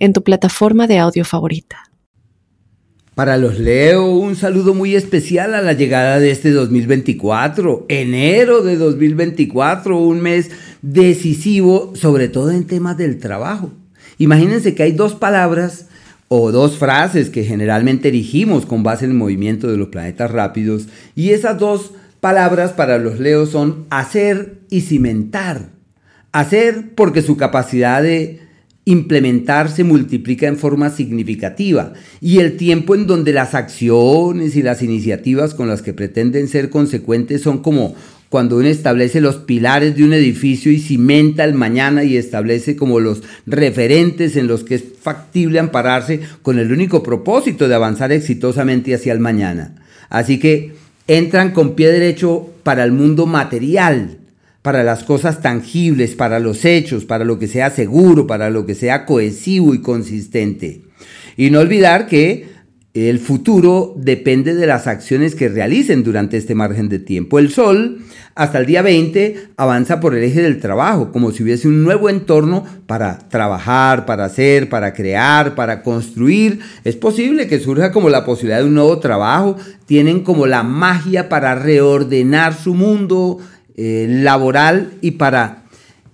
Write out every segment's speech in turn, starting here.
en tu plataforma de audio favorita. Para los Leo, un saludo muy especial a la llegada de este 2024, enero de 2024, un mes decisivo, sobre todo en temas del trabajo. Imagínense que hay dos palabras o dos frases que generalmente erigimos con base en el movimiento de los planetas rápidos, y esas dos palabras para los Leo son hacer y cimentar. Hacer porque su capacidad de implementar se multiplica en forma significativa y el tiempo en donde las acciones y las iniciativas con las que pretenden ser consecuentes son como cuando uno establece los pilares de un edificio y cimenta el mañana y establece como los referentes en los que es factible ampararse con el único propósito de avanzar exitosamente hacia el mañana. Así que entran con pie derecho para el mundo material, para las cosas tangibles, para los hechos, para lo que sea seguro, para lo que sea cohesivo y consistente. Y no olvidar que el futuro depende de las acciones que realicen durante este margen de tiempo. El Sol, hasta el día 20, avanza por el eje del trabajo, como si hubiese un nuevo entorno para trabajar, para hacer, para crear, para construir. Es posible que surja como la posibilidad de un nuevo trabajo. Tienen como la magia para reordenar su mundo, eh, laboral y para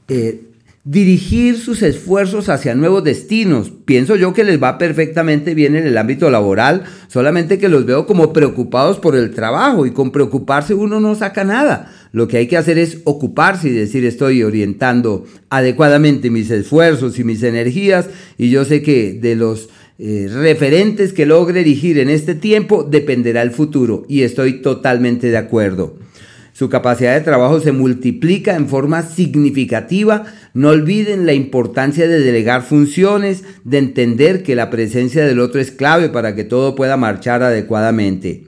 eh, dirigir sus esfuerzos hacia nuevos destinos. Pienso yo que les va perfectamente bien en el ámbito laboral, solamente que los veo como preocupados por el trabajo y con preocuparse uno no saca nada. Lo que hay que hacer es ocuparse y decir estoy orientando adecuadamente mis esfuerzos y mis energías y yo sé que de los eh, referentes que logre dirigir en este tiempo dependerá el futuro y estoy totalmente de acuerdo. Su capacidad de trabajo se multiplica en forma significativa. No olviden la importancia de delegar funciones, de entender que la presencia del otro es clave para que todo pueda marchar adecuadamente.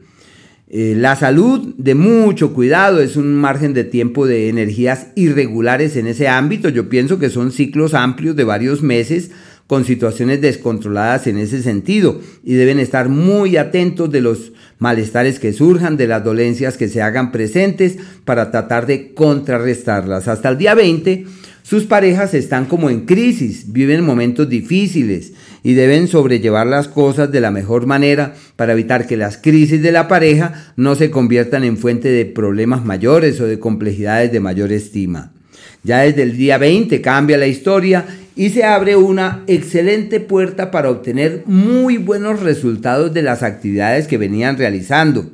Eh, la salud, de mucho cuidado, es un margen de tiempo de energías irregulares en ese ámbito. Yo pienso que son ciclos amplios de varios meses con situaciones descontroladas en ese sentido y deben estar muy atentos de los malestares que surjan, de las dolencias que se hagan presentes para tratar de contrarrestarlas. Hasta el día 20, sus parejas están como en crisis, viven momentos difíciles y deben sobrellevar las cosas de la mejor manera para evitar que las crisis de la pareja no se conviertan en fuente de problemas mayores o de complejidades de mayor estima. Ya desde el día 20 cambia la historia y se abre una excelente puerta para obtener muy buenos resultados de las actividades que venían realizando,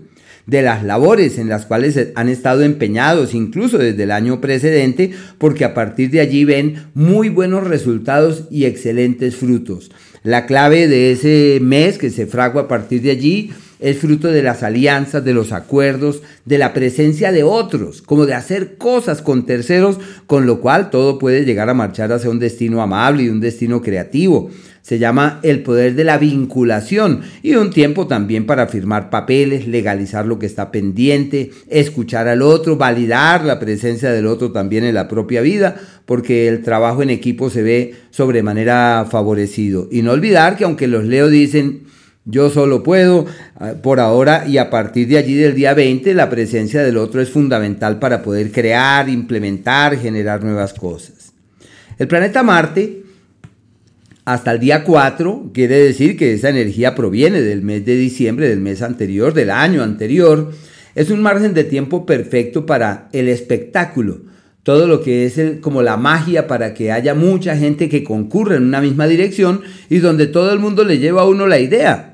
de las labores en las cuales han estado empeñados incluso desde el año precedente, porque a partir de allí ven muy buenos resultados y excelentes frutos. La clave de ese mes que se fragua a partir de allí es fruto de las alianzas, de los acuerdos, de la presencia de otros, como de hacer cosas con terceros, con lo cual todo puede llegar a marchar hacia un destino amable y un destino creativo. Se llama el poder de la vinculación y un tiempo también para firmar papeles, legalizar lo que está pendiente, escuchar al otro, validar la presencia del otro también en la propia vida, porque el trabajo en equipo se ve sobremanera favorecido. Y no olvidar que aunque los leo dicen, yo solo puedo, ah, por ahora y a partir de allí del día 20, la presencia del otro es fundamental para poder crear, implementar, generar nuevas cosas. El planeta Marte, hasta el día 4, quiere decir que esa energía proviene del mes de diciembre, del mes anterior, del año anterior. Es un margen de tiempo perfecto para el espectáculo, todo lo que es como la magia para que haya mucha gente que concurra en una misma dirección y donde todo el mundo le lleva a uno la idea.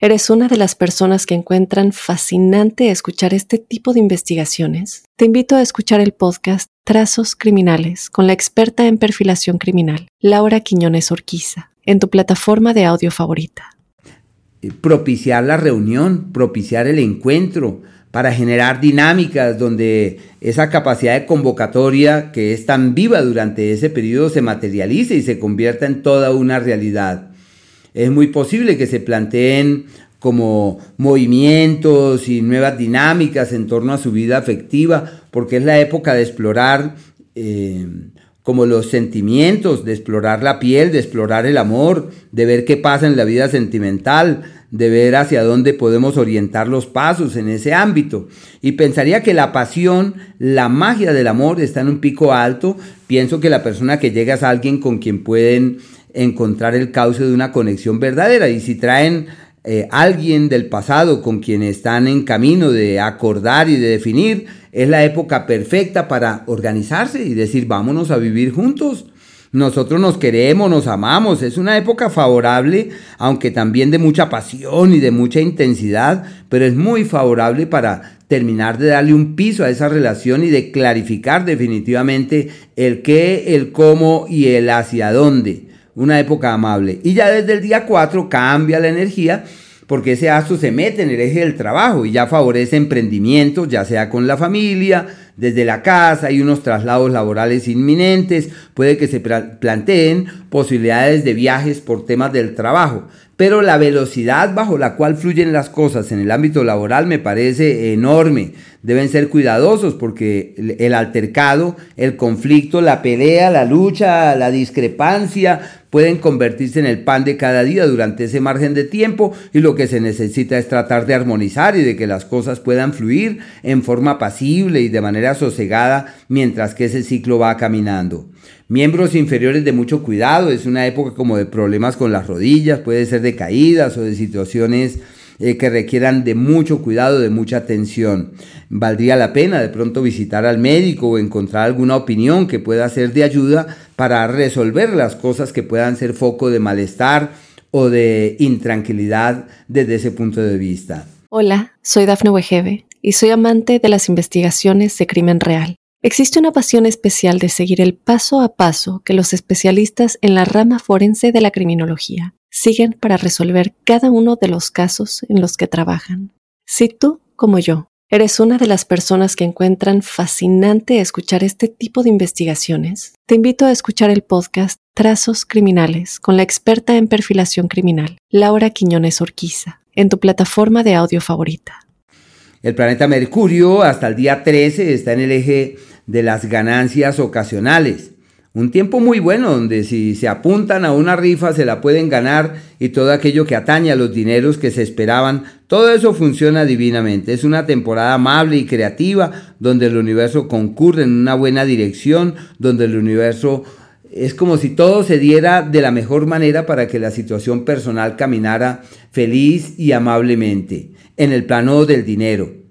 ¿Eres una de las personas que encuentran fascinante escuchar este tipo de investigaciones? Te invito a escuchar el podcast Trazos Criminales con la experta en perfilación criminal, Laura Quiñones Orquiza, en tu plataforma de audio favorita. Propiciar la reunión, propiciar el encuentro, para generar dinámicas donde esa capacidad de convocatoria que es tan viva durante ese periodo se materialice y se convierta en toda una realidad. Es muy posible que se planteen como movimientos y nuevas dinámicas en torno a su vida afectiva, porque es la época de explorar eh, como los sentimientos, de explorar la piel, de explorar el amor, de ver qué pasa en la vida sentimental, de ver hacia dónde podemos orientar los pasos en ese ámbito. Y pensaría que la pasión, la magia del amor está en un pico alto. Pienso que la persona que llega es alguien con quien pueden encontrar el cauce de una conexión verdadera. Y si traen eh, alguien del pasado con quien están en camino de acordar y de definir, es la época perfecta para organizarse y decir, vámonos a vivir juntos. Nosotros nos queremos, nos amamos. Es una época favorable, aunque también de mucha pasión y de mucha intensidad, pero es muy favorable para terminar de darle un piso a esa relación y de clarificar definitivamente el qué, el cómo y el hacia dónde una época amable. Y ya desde el día 4 cambia la energía porque ese astro se mete en el eje del trabajo y ya favorece emprendimientos, ya sea con la familia, desde la casa, hay unos traslados laborales inminentes, puede que se planteen posibilidades de viajes por temas del trabajo pero la velocidad bajo la cual fluyen las cosas en el ámbito laboral me parece enorme. Deben ser cuidadosos porque el altercado, el conflicto, la pelea, la lucha, la discrepancia pueden convertirse en el pan de cada día durante ese margen de tiempo y lo que se necesita es tratar de armonizar y de que las cosas puedan fluir en forma pasible y de manera sosegada mientras que ese ciclo va caminando. Miembros inferiores de mucho cuidado, es una época como de problemas con las rodillas, puede ser de caídas o de situaciones eh, que requieran de mucho cuidado, de mucha atención. Valdría la pena de pronto visitar al médico o encontrar alguna opinión que pueda ser de ayuda para resolver las cosas que puedan ser foco de malestar o de intranquilidad desde ese punto de vista. Hola, soy Dafne Wegebe y soy amante de las investigaciones de crimen real. Existe una pasión especial de seguir el paso a paso que los especialistas en la rama forense de la criminología siguen para resolver cada uno de los casos en los que trabajan. Si tú, como yo, eres una de las personas que encuentran fascinante escuchar este tipo de investigaciones, te invito a escuchar el podcast Trazos Criminales con la experta en perfilación criminal, Laura Quiñones Orquiza, en tu plataforma de audio favorita. El planeta Mercurio hasta el día 13 está en el eje de las ganancias ocasionales. Un tiempo muy bueno donde si se apuntan a una rifa se la pueden ganar y todo aquello que atañe a los dineros que se esperaban, todo eso funciona divinamente. Es una temporada amable y creativa donde el universo concurre en una buena dirección, donde el universo es como si todo se diera de la mejor manera para que la situación personal caminara feliz y amablemente en el plano del dinero.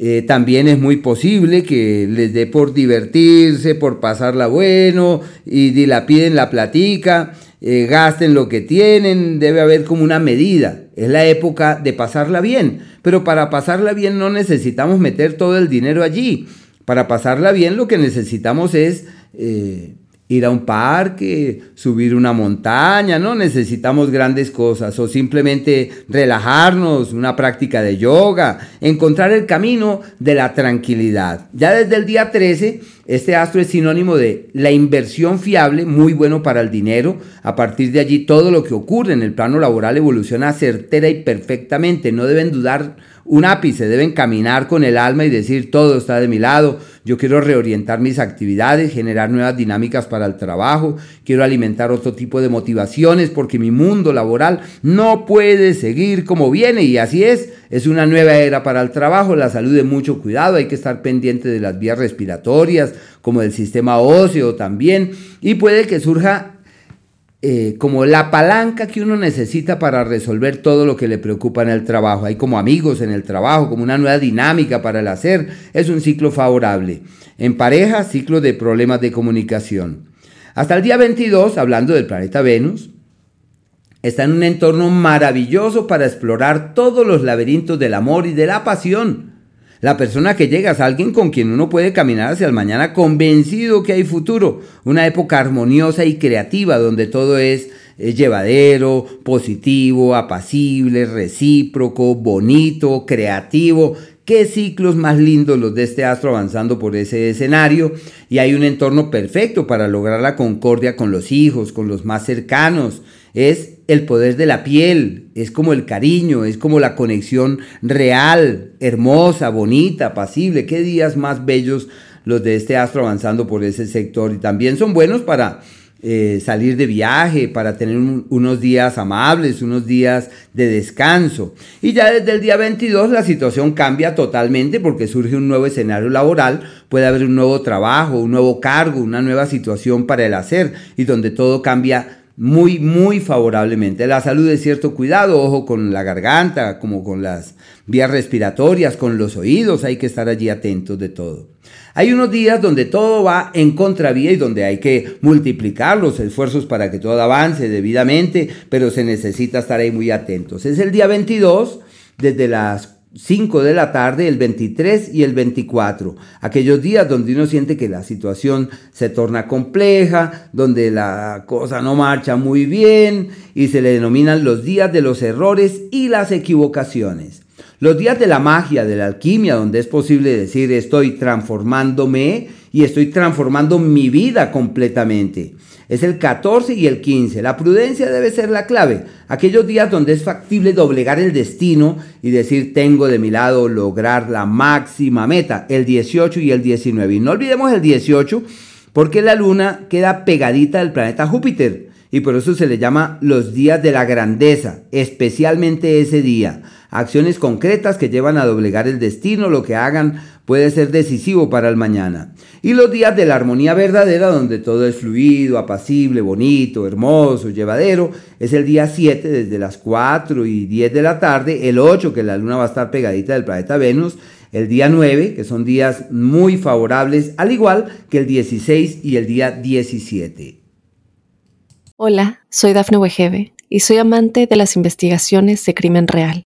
Eh, también es muy posible que les dé por divertirse, por pasarla bueno y dilapiden la platica, eh, gasten lo que tienen, debe haber como una medida. Es la época de pasarla bien, pero para pasarla bien no necesitamos meter todo el dinero allí. Para pasarla bien lo que necesitamos es eh, ir a un parque, subir una montaña, no necesitamos grandes cosas, o simplemente relajarnos, una práctica de yoga, encontrar el camino de la tranquilidad. Ya desde el día 13, este astro es sinónimo de la inversión fiable, muy bueno para el dinero. A partir de allí, todo lo que ocurre en el plano laboral evoluciona certera y perfectamente, no deben dudar un ápice, deben caminar con el alma y decir todo está de mi lado, yo quiero reorientar mis actividades, generar nuevas dinámicas para el trabajo, quiero alimentar otro tipo de motivaciones porque mi mundo laboral no puede seguir como viene y así es, es una nueva era para el trabajo, la salud de mucho cuidado, hay que estar pendiente de las vías respiratorias, como del sistema óseo también, y puede que surja eh, como la palanca que uno necesita para resolver todo lo que le preocupa en el trabajo. Hay como amigos en el trabajo, como una nueva dinámica para el hacer. Es un ciclo favorable. En pareja, ciclo de problemas de comunicación. Hasta el día 22, hablando del planeta Venus, está en un entorno maravilloso para explorar todos los laberintos del amor y de la pasión. La persona que llega es alguien con quien uno puede caminar hacia el mañana convencido que hay futuro, una época armoniosa y creativa donde todo es, llevadero, positivo, apacible, recíproco, bonito, creativo. Qué ciclos más lindos los de este astro avanzando por ese escenario y hay un entorno perfecto para lograr la concordia con los hijos, con los más cercanos, es el poder de la piel, es como el cariño, es como la conexión real, hermosa, bonita, pasible. Qué días más bellos los de este astro avanzando por ese sector. Y también son buenos para eh, salir de viaje, para tener unos días amables, unos días de descanso. Y ya desde el día 22 la situación cambia totalmente porque surge un nuevo escenario laboral, puede haber un nuevo trabajo, un nuevo cargo, una nueva situación para el hacer y donde todo cambia muy, muy favorablemente. La salud es cierto cuidado, ojo con la garganta, como con las vías respiratorias, con los oídos, hay que estar allí atentos de todo. Hay unos días donde todo va en contravía y donde hay que multiplicar los esfuerzos para que todo avance debidamente, pero se necesita estar ahí muy atentos. Es el día 22, desde las 5 de la tarde, el 23 y el 24. Aquellos días donde uno siente que la situación se torna compleja, donde la cosa no marcha muy bien y se le denominan los días de los errores y las equivocaciones. Los días de la magia, de la alquimia, donde es posible decir estoy transformándome y estoy transformando mi vida completamente. Es el 14 y el 15. La prudencia debe ser la clave. Aquellos días donde es factible doblegar el destino y decir tengo de mi lado lograr la máxima meta, el 18 y el 19. Y no olvidemos el 18 porque la luna queda pegadita al planeta Júpiter y por eso se le llama los días de la grandeza, especialmente ese día. Acciones concretas que llevan a doblegar el destino, lo que hagan puede ser decisivo para el mañana. Y los días de la armonía verdadera, donde todo es fluido, apacible, bonito, hermoso, llevadero, es el día 7 desde las 4 y 10 de la tarde, el 8 que la luna va a estar pegadita del planeta Venus, el día 9, que son días muy favorables, al igual que el 16 y el día 17. Hola, soy Dafne Wegebe y soy amante de las investigaciones de crimen real.